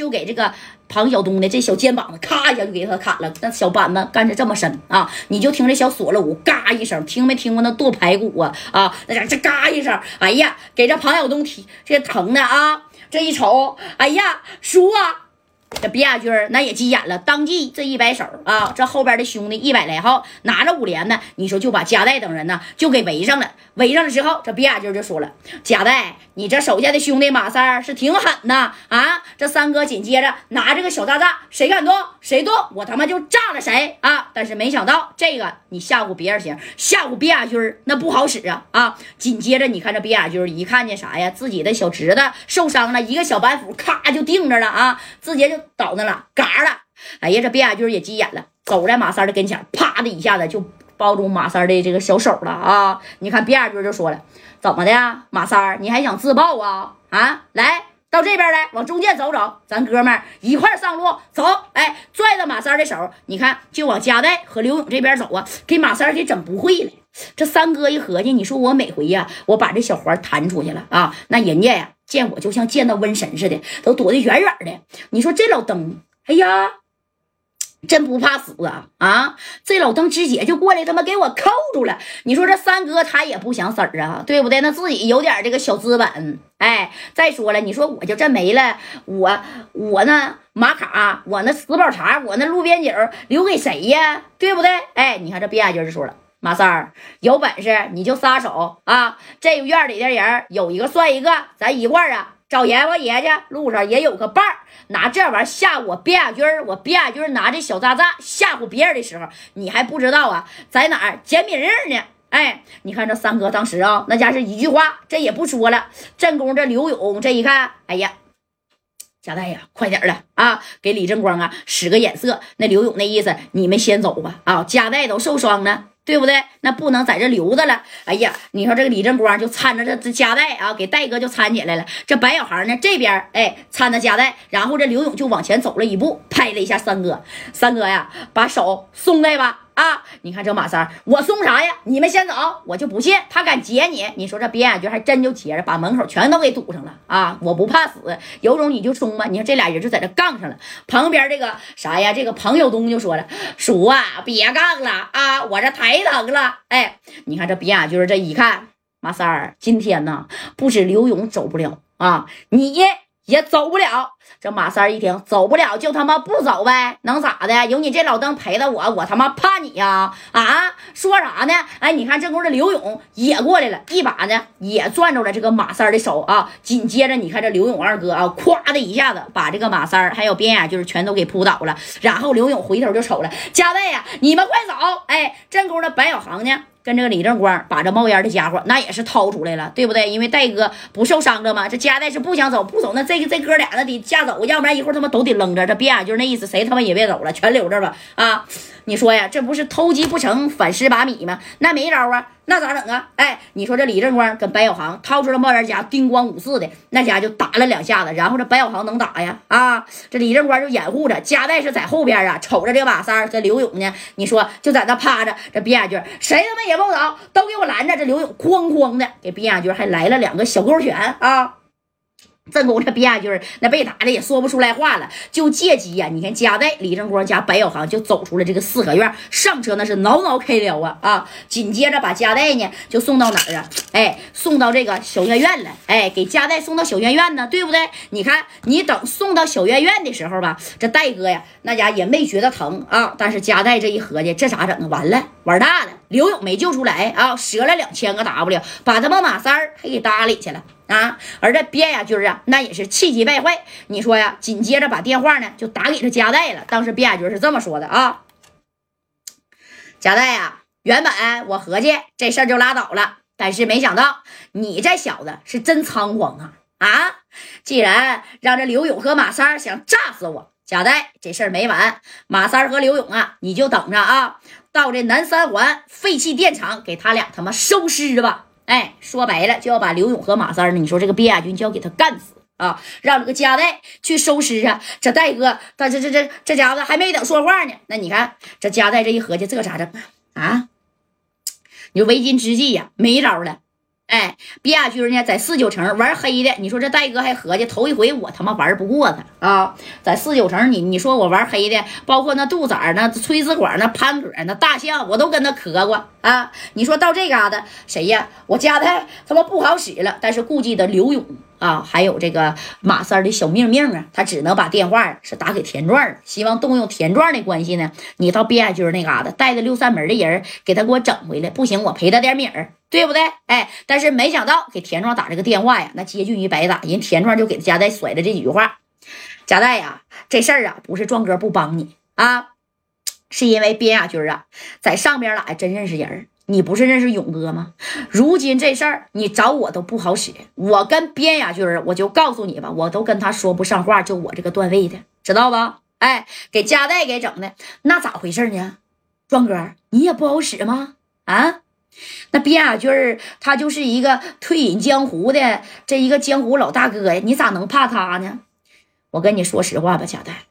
就给这个庞晓东的这小肩膀子咔一下就给他砍了。那小板子干的这么深啊，你就听这小锁了骨嘎一声，听没听过那剁排骨啊？啊，那家这嘎一声，哎呀，给这庞晓东提这疼的啊！这一瞅，哎呀，叔啊！这卞亚军那也急眼了，当即这一摆手啊，这后边的兄弟一百来号拿着五连呢，你说就把加代等人呢就给围上了。围上了之后，这卞亚军就说了：“加代，你这手下的兄弟马三是挺狠呐啊！”这三哥紧接着拿这个小炸弹，谁敢动谁动，我他妈就炸了谁啊！但是没想到这个你吓唬别人行，吓唬卞亚军那不好使啊啊！紧接着你看这卞亚军一看见啥呀，自己的小侄子受伤了，一个小板斧咔就定着了啊，直接就。倒那了，嘎了！哎呀，这卞亚军也急眼了，走在马三的跟前，啪的一下子就抱住马三的这个小手了啊！你看卞亚军就说了：“怎么的，马三你还想自爆啊？啊，来到这边来，往中间走走，咱哥们一块上路走！哎，拽着马三的手，你看就往加代和刘勇这边走啊，给马三给整不会了。这三哥一合计，你说我每回呀，我把这小环弹出去了啊，那人家呀。”见我就像见到瘟神似的，都躲得远远的。你说这老登，哎呀，真不怕死啊！啊，这老登直接就过来，他妈给我扣住了。你说这三哥他也不想死啊，对不对？那自己有点这个小资本。哎，再说了，你说我就这没了，我我那马卡，我那死宝茶，我那路边酒留给谁呀？对不对？哎，你看这边军就说了。马三儿有本事你就撒手啊！这院里的人有一个算一个，咱一块儿啊找阎王爷去。路上也有个伴儿，拿这玩意儿吓我卞亚军儿，我卞亚军儿拿这小炸弹吓唬别人的时候，你还不知道啊，在哪儿捡米粒呢？哎，你看这三哥当时啊，那家是一句话，这也不说了。正宫这刘勇这一看，哎呀，贾代呀，快点儿了啊！给李正光啊使个眼色。那刘勇那意思，你们先走吧啊！贾代都受伤了。对不对？那不能在这留着了。哎呀，你说这个李正光就搀着这这夹带啊，给戴哥就搀起来了。这白小孩呢，这边哎搀着夹带，然后这刘勇就往前走了一步，拍了一下三哥。三哥呀，把手松开吧。啊！你看这马三，我送啥呀？你们先走，我就不信他敢劫你。你说这边眼军还真就劫着，把门口全都给堵上了啊！我不怕死，有种你就冲吧！你看这俩人就在这杠上了。旁边这个啥呀？这个彭友东就说了：“叔啊，别杠了啊，我这太疼了。”哎，你看这边眼军这一看，马三今天呢，不止刘勇走不了啊，你。也走不了，这马三一听走不了，就他妈不走呗，能咋的？有你这老登陪着我，我他妈怕你呀？啊，说啥呢？哎，你看这功夫的刘勇也过来了，一把呢也攥住了这个马三的手啊。紧接着你看这刘勇二哥啊，咵的一下子把这个马三还有边眼就是全都给扑倒了。然后刘勇回头就瞅了，加代呀，你们快走！哎，这功夫的白小航呢？跟这个李正光把这冒烟的家伙那也是掏出来了，对不对？因为戴哥不受伤了吗？这家代是不想走，不走那这个这哥俩那得架走，要不然一会儿他妈都得扔着。这别就是那意思，谁他妈也别走了，全留着吧啊！你说呀，这不是偷鸡不成反蚀把米吗？那没招啊，那咋整啊？哎，你说这李正光跟白小航掏出了冒烟夹，叮咣五四的那家就打了两下子，然后这白小航能打呀？啊，这李正光就掩护着，夹带是在后边啊，瞅着这马三这刘勇呢，你说就在那趴着，这边亚军谁他妈也不走，都给我拦着！这刘勇哐哐的给边亚军还来了两个小勾拳啊！正宫这卞亚军那被打的也说不出来话了，就借机呀，你看加代李正光加白小航就走出了这个四合院，上车那是挠挠开了啊啊！紧接着把加代呢就送到哪儿啊？哎，送到这个小院院了。哎，给加代送到小院院呢，对不对？你看你等送到小院院的时候吧，这戴哥呀那家也没觉得疼啊，但是加代这一合计，这咋整啊？完了，玩大了！刘勇没救出来啊，折了两千个 W，把他们马三儿还给搭里去了。啊，而这边亚军啊，那也是气急败坏。你说呀，紧接着把电话呢就打给这加代了。当时边亚军是这么说的啊：“加代呀，原本我合计这事儿就拉倒了，但是没想到你这小子是真猖狂啊！啊，既然让这刘勇和马三想炸死我，加代这事儿没完。马三和刘勇啊，你就等着啊，到这南三环废弃电厂给他俩他妈收尸吧。”哎，说白了就要把刘勇和马三呢。你说这个卞亚军就要给他干死啊！让这个加代去收尸啊！这戴哥，他这这这这家伙还没等说话呢。那你看这加代这一合计，这咋整？啊！你说为今之计呀，没招了。哎，别亚军呢，在四九城玩黑的。你说这戴哥还合计头一回，我他妈玩不过他啊！在四九城，你你说我玩黑的，包括那杜仔、那崔子管、那潘哥、那大象，我都跟他磕过啊！你说到这嘎达，谁呀？我家的他妈不好使了，但是顾忌的刘勇啊，还有这个马三的小命命啊，他只能把电话是打给田壮了，希望动用田壮的关系呢，你到边亚军那嘎达带着六扇门的人给他给我整回来，不行我赔他点米儿。对不对？哎，但是没想到给田壮打这个电话呀，那接近于白打。人田壮就给贾代甩了这几句话：“贾代呀，这事儿啊，不是壮哥不帮你啊，是因为边亚军啊，在上边儿来真认识人。你不是认识勇哥吗？如今这事儿你找我都不好使。我跟边亚军儿，我就告诉你吧，我都跟他说不上话，就我这个段位的，知道吧？哎，给贾代给整的，那咋回事呢？壮哥，你也不好使吗？啊？”那边亚军儿，他就是一个退隐江湖的这一个江湖老大哥呀，你咋能怕他呢？我跟你说实话吧，贾代，